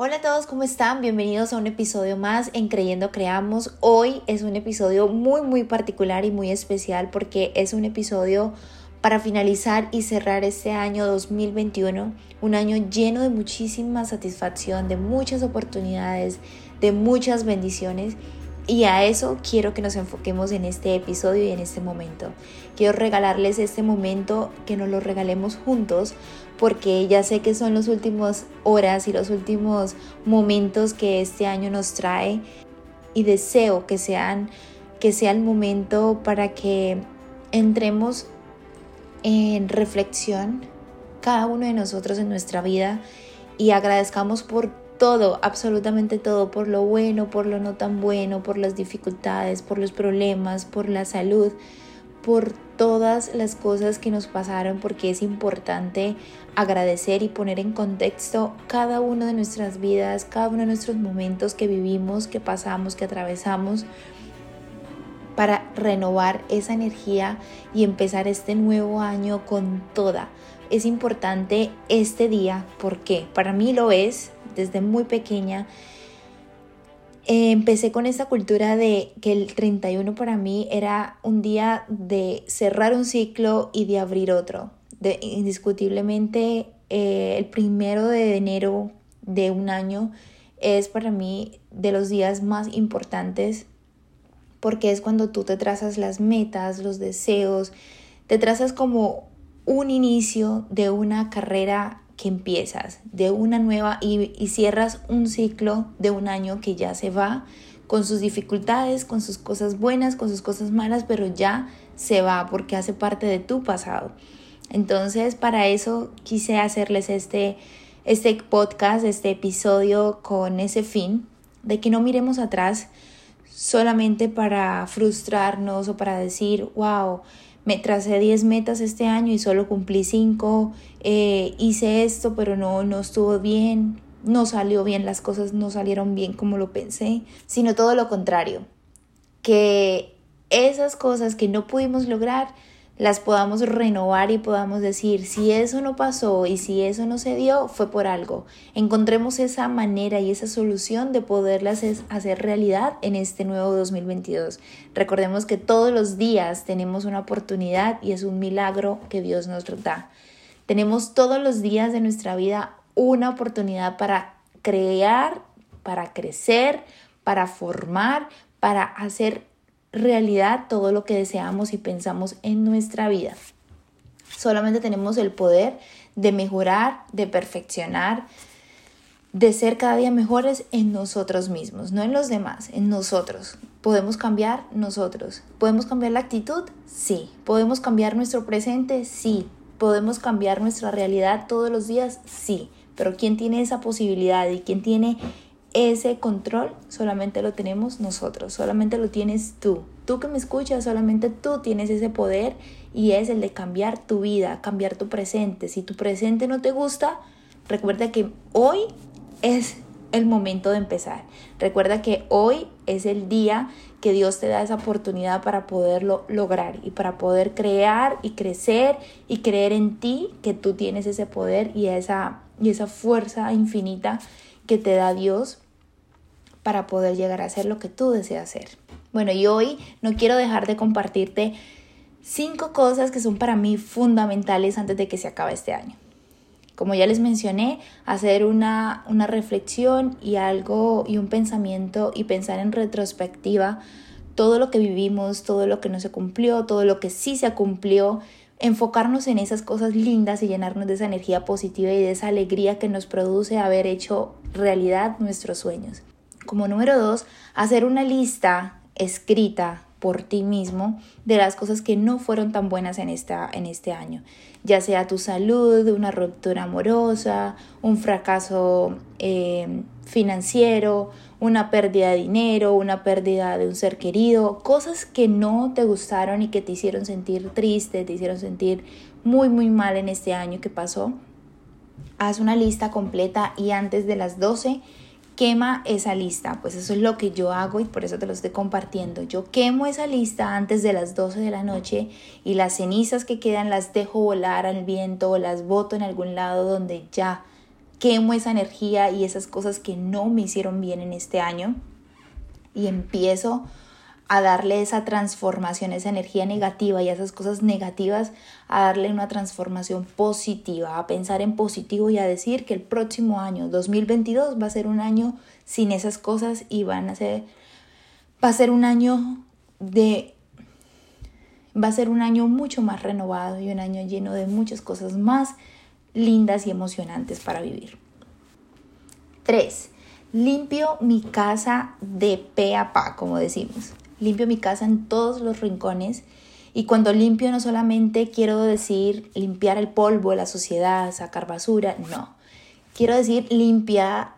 Hola a todos, ¿cómo están? Bienvenidos a un episodio más en Creyendo Creamos. Hoy es un episodio muy muy particular y muy especial porque es un episodio para finalizar y cerrar este año 2021, un año lleno de muchísima satisfacción, de muchas oportunidades, de muchas bendiciones. Y a eso quiero que nos enfoquemos en este episodio y en este momento. Quiero regalarles este momento, que nos lo regalemos juntos, porque ya sé que son las últimas horas y los últimos momentos que este año nos trae y deseo que sean que sea el momento para que entremos en reflexión cada uno de nosotros en nuestra vida y agradezcamos por todo, absolutamente todo, por lo bueno, por lo no tan bueno, por las dificultades, por los problemas, por la salud, por todas las cosas que nos pasaron, porque es importante agradecer y poner en contexto cada una de nuestras vidas, cada uno de nuestros momentos que vivimos, que pasamos, que atravesamos, para renovar esa energía y empezar este nuevo año con toda. Es importante este día, porque para mí lo es, desde muy pequeña, empecé con esta cultura de que el 31 para mí era un día de cerrar un ciclo y de abrir otro. Indiscutiblemente, eh, el primero de enero de un año es para mí de los días más importantes porque es cuando tú te trazas las metas, los deseos, te trazas como un inicio de una carrera que empiezas, de una nueva y, cierras un ciclo de un año que ya se va con sus dificultades, con sus cosas buenas, con sus cosas malas, pero ya se va porque hace parte de tu pasado. Entonces, para eso quise hacerles este, este podcast, este episodio con ese fin, de que no miremos atrás solamente para frustrarnos o para decir, wow, me tracé 10 metas este año y solo cumplí 5, eh, hice esto pero no, no estuvo bien, no salió bien, las cosas no salieron bien como lo pensé, sino todo lo contrario, que esas cosas que no pudimos lograr, las podamos renovar y podamos decir, si eso no pasó y si eso no se dio, fue por algo. Encontremos esa manera y esa solución de poderlas hacer realidad en este nuevo 2022. Recordemos que todos los días tenemos una oportunidad y es un milagro que Dios nos da. Tenemos todos los días de nuestra vida una oportunidad para crear, para crecer, para formar, para hacer realidad todo lo que deseamos y pensamos en nuestra vida. Solamente tenemos el poder de mejorar, de perfeccionar, de ser cada día mejores en nosotros mismos, no en los demás, en nosotros. ¿Podemos cambiar nosotros? ¿Podemos cambiar la actitud? Sí. ¿Podemos cambiar nuestro presente? Sí. ¿Podemos cambiar nuestra realidad todos los días? Sí. Pero ¿quién tiene esa posibilidad y quién tiene ese control solamente lo tenemos nosotros, solamente lo tienes tú. Tú que me escuchas, solamente tú tienes ese poder y es el de cambiar tu vida, cambiar tu presente. Si tu presente no te gusta, recuerda que hoy es el momento de empezar. Recuerda que hoy es el día que Dios te da esa oportunidad para poderlo lograr y para poder crear y crecer y creer en ti que tú tienes ese poder y esa, y esa fuerza infinita que te da Dios para poder llegar a ser lo que tú deseas ser. Bueno, y hoy no quiero dejar de compartirte cinco cosas que son para mí fundamentales antes de que se acabe este año. Como ya les mencioné, hacer una, una reflexión y algo y un pensamiento y pensar en retrospectiva todo lo que vivimos, todo lo que no se cumplió, todo lo que sí se cumplió, enfocarnos en esas cosas lindas y llenarnos de esa energía positiva y de esa alegría que nos produce haber hecho realidad nuestros sueños. Como número dos, hacer una lista escrita por ti mismo de las cosas que no fueron tan buenas en, esta, en este año, ya sea tu salud, una ruptura amorosa, un fracaso eh, financiero, una pérdida de dinero, una pérdida de un ser querido, cosas que no te gustaron y que te hicieron sentir triste, te hicieron sentir muy muy mal en este año que pasó. Haz una lista completa y antes de las 12 quema esa lista. Pues eso es lo que yo hago y por eso te lo estoy compartiendo. Yo quemo esa lista antes de las 12 de la noche y las cenizas que quedan las dejo volar al viento o las boto en algún lado donde ya quemo esa energía y esas cosas que no me hicieron bien en este año y empiezo a darle esa transformación, esa energía negativa y esas cosas negativas, a darle una transformación positiva, a pensar en positivo y a decir que el próximo año, 2022, va a ser un año sin esas cosas y van a ser, va a ser un año de, va a ser un año mucho más renovado y un año lleno de muchas cosas más lindas y emocionantes para vivir. 3. Limpio mi casa de pe a pa, como decimos limpio mi casa en todos los rincones. Y cuando limpio no solamente quiero decir limpiar el polvo, la suciedad, sacar basura, no. Quiero decir limpia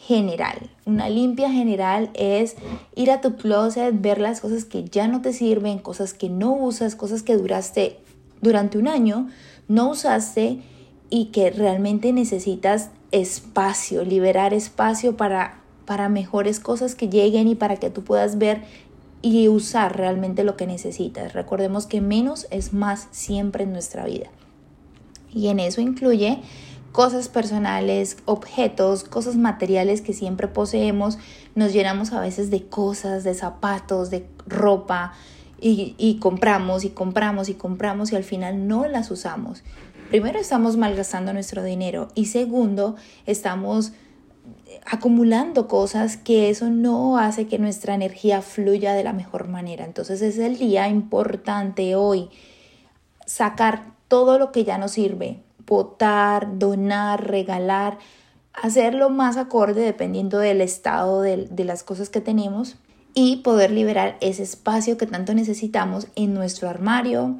general. Una limpia general es ir a tu closet, ver las cosas que ya no te sirven, cosas que no usas, cosas que duraste durante un año, no usaste y que realmente necesitas espacio, liberar espacio para, para mejores cosas que lleguen y para que tú puedas ver y usar realmente lo que necesitas. Recordemos que menos es más siempre en nuestra vida. Y en eso incluye cosas personales, objetos, cosas materiales que siempre poseemos. Nos llenamos a veces de cosas, de zapatos, de ropa y, y compramos y compramos y compramos y al final no las usamos. Primero estamos malgastando nuestro dinero y segundo estamos acumulando cosas que eso no hace que nuestra energía fluya de la mejor manera. Entonces es el día importante hoy sacar todo lo que ya no sirve, botar, donar, regalar, hacerlo más acorde dependiendo del estado de, de las cosas que tenemos y poder liberar ese espacio que tanto necesitamos en nuestro armario,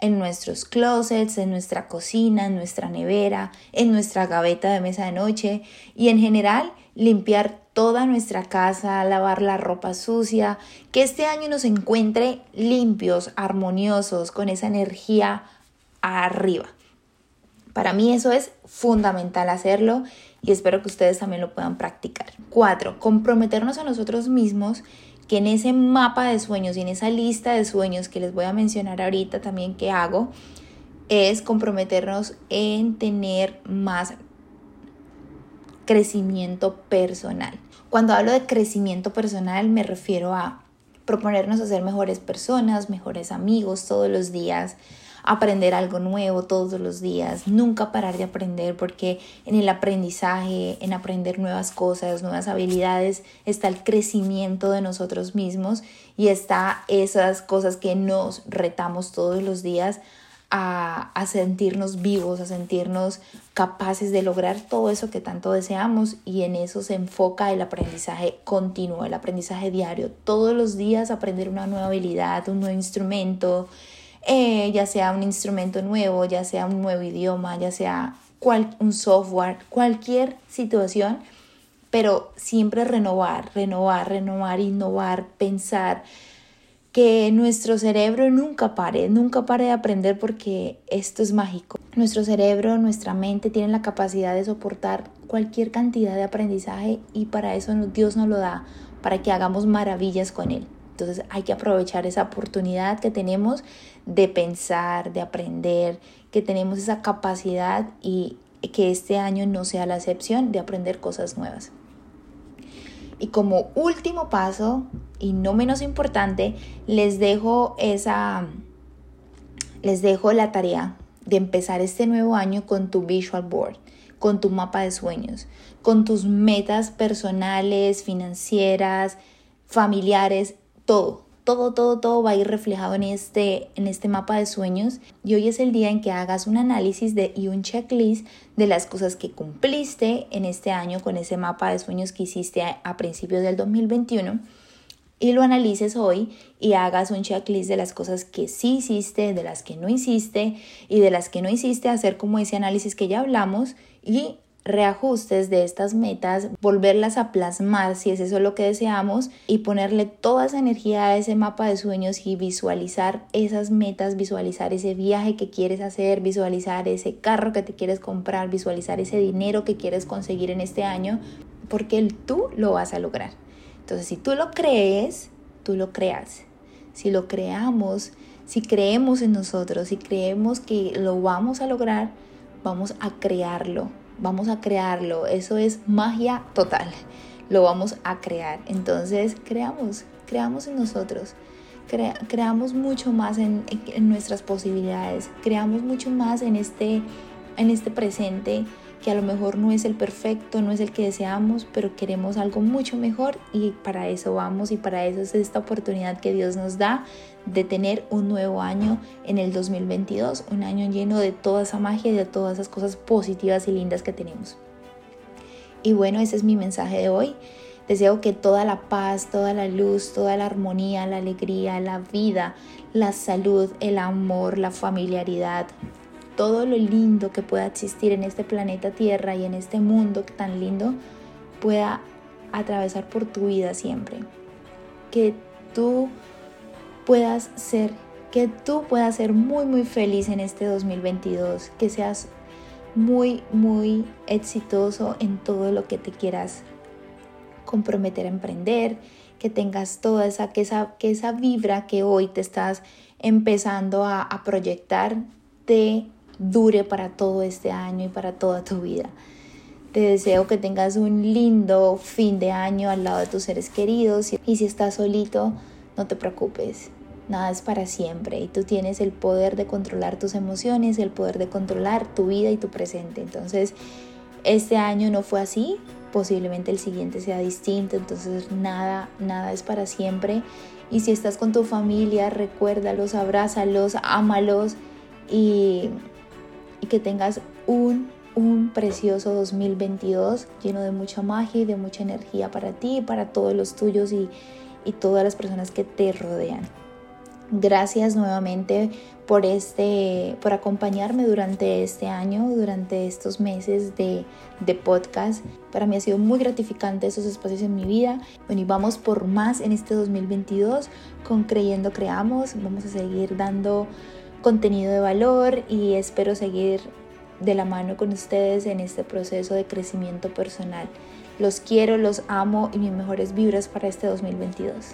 en nuestros closets, en nuestra cocina, en nuestra nevera, en nuestra gaveta de mesa de noche y en general limpiar toda nuestra casa, lavar la ropa sucia, que este año nos encuentre limpios, armoniosos, con esa energía arriba. Para mí eso es fundamental hacerlo y espero que ustedes también lo puedan practicar. Cuatro, comprometernos a nosotros mismos que en ese mapa de sueños y en esa lista de sueños que les voy a mencionar ahorita también que hago, es comprometernos en tener más crecimiento personal. Cuando hablo de crecimiento personal me refiero a proponernos a ser mejores personas, mejores amigos todos los días, aprender algo nuevo todos los días, nunca parar de aprender porque en el aprendizaje, en aprender nuevas cosas, nuevas habilidades, está el crecimiento de nosotros mismos y está esas cosas que nos retamos todos los días a, a, sentirnos vivos, a sentirnos capaces de lograr todo eso que tanto deseamos y en eso se enfoca el aprendizaje continuo, el aprendizaje diario. Todos los días aprender una nueva habilidad, un nuevo instrumento, eh, ya sea un instrumento nuevo, ya sea un nuevo idioma, ya sea un software, cualquier situación, pero siempre renovar, renovar, renovar, innovar, pensar que nuestro cerebro nunca pare, nunca pare de aprender porque esto es mágico. Nuestro cerebro, nuestra mente tienen la capacidad de soportar cualquier cantidad de aprendizaje y para eso Dios nos lo da, para que hagamos maravillas con él. Entonces hay que aprovechar esa oportunidad que tenemos de pensar, de aprender, que tenemos esa capacidad y que este año no sea la excepción de aprender cosas nuevas. Y como último paso, y no menos importante, les dejo esa les dejo la tarea de empezar este nuevo año con tu visual board, con tu mapa de sueños, con tus metas personales, financieras, familiares todo, todo, todo, todo va a ir reflejado en este, en este mapa de sueños. Y hoy es el día en que hagas un análisis de, y un checklist de las cosas que cumpliste en este año con ese mapa de sueños que hiciste a, a principios del 2021 y lo analices hoy y hagas un checklist de las cosas que sí hiciste, de las que no hiciste y de las que no hiciste, hacer como ese análisis que ya hablamos y reajustes de estas metas, volverlas a plasmar si es eso lo que deseamos y ponerle toda esa energía a ese mapa de sueños y visualizar esas metas, visualizar ese viaje que quieres hacer, visualizar ese carro que te quieres comprar, visualizar ese dinero que quieres conseguir en este año, porque tú lo vas a lograr. Entonces, si tú lo crees, tú lo creas. Si lo creamos, si creemos en nosotros, si creemos que lo vamos a lograr, vamos a crearlo vamos a crearlo, eso es magia total, lo vamos a crear. Entonces creamos, creamos en nosotros, creamos mucho más en, en, nuestras posibilidades, creamos mucho más en este, en este presente que a lo mejor no es el perfecto, no es el que deseamos, pero queremos algo mucho mejor y para eso vamos y para eso es esta oportunidad que Dios nos da de tener un nuevo año en el 2022, un año lleno de toda esa magia y de todas esas cosas positivas y lindas que tenemos. Y bueno, ese es mi mensaje de hoy. Deseo que toda la paz, toda la luz, toda la armonía, la alegría, la vida, la salud, el amor, la familiaridad, todo lo lindo que pueda existir en este planeta Tierra y en este mundo tan lindo pueda atravesar por tu vida siempre. Que tú puedas ser, que tú puedas ser muy muy feliz en este 2022, que seas muy muy exitoso en todo lo que te quieras comprometer a emprender, que tengas toda esa que esa, que esa vibra que hoy te estás empezando a, a proyectar de dure para todo este año y para toda tu vida. Te deseo que tengas un lindo fin de año al lado de tus seres queridos y si estás solito, no te preocupes. Nada es para siempre y tú tienes el poder de controlar tus emociones, el poder de controlar tu vida y tu presente. Entonces, este año no fue así, posiblemente el siguiente sea distinto, entonces nada, nada es para siempre. Y si estás con tu familia, recuérdalos, abrázalos, ámalos y y que tengas un, un precioso 2022 lleno de mucha magia y de mucha energía para ti, para todos los tuyos y, y todas las personas que te rodean. Gracias nuevamente por, este, por acompañarme durante este año, durante estos meses de, de, podcast. Para mí ha sido muy gratificante esos espacios en mi vida. Bueno, y vamos por más en este 2022 con Creyendo Creamos. Vamos a seguir dando contenido de valor y espero seguir de la mano con ustedes en este proceso de crecimiento personal. Los quiero, los amo y mis mejores vibras para este 2022.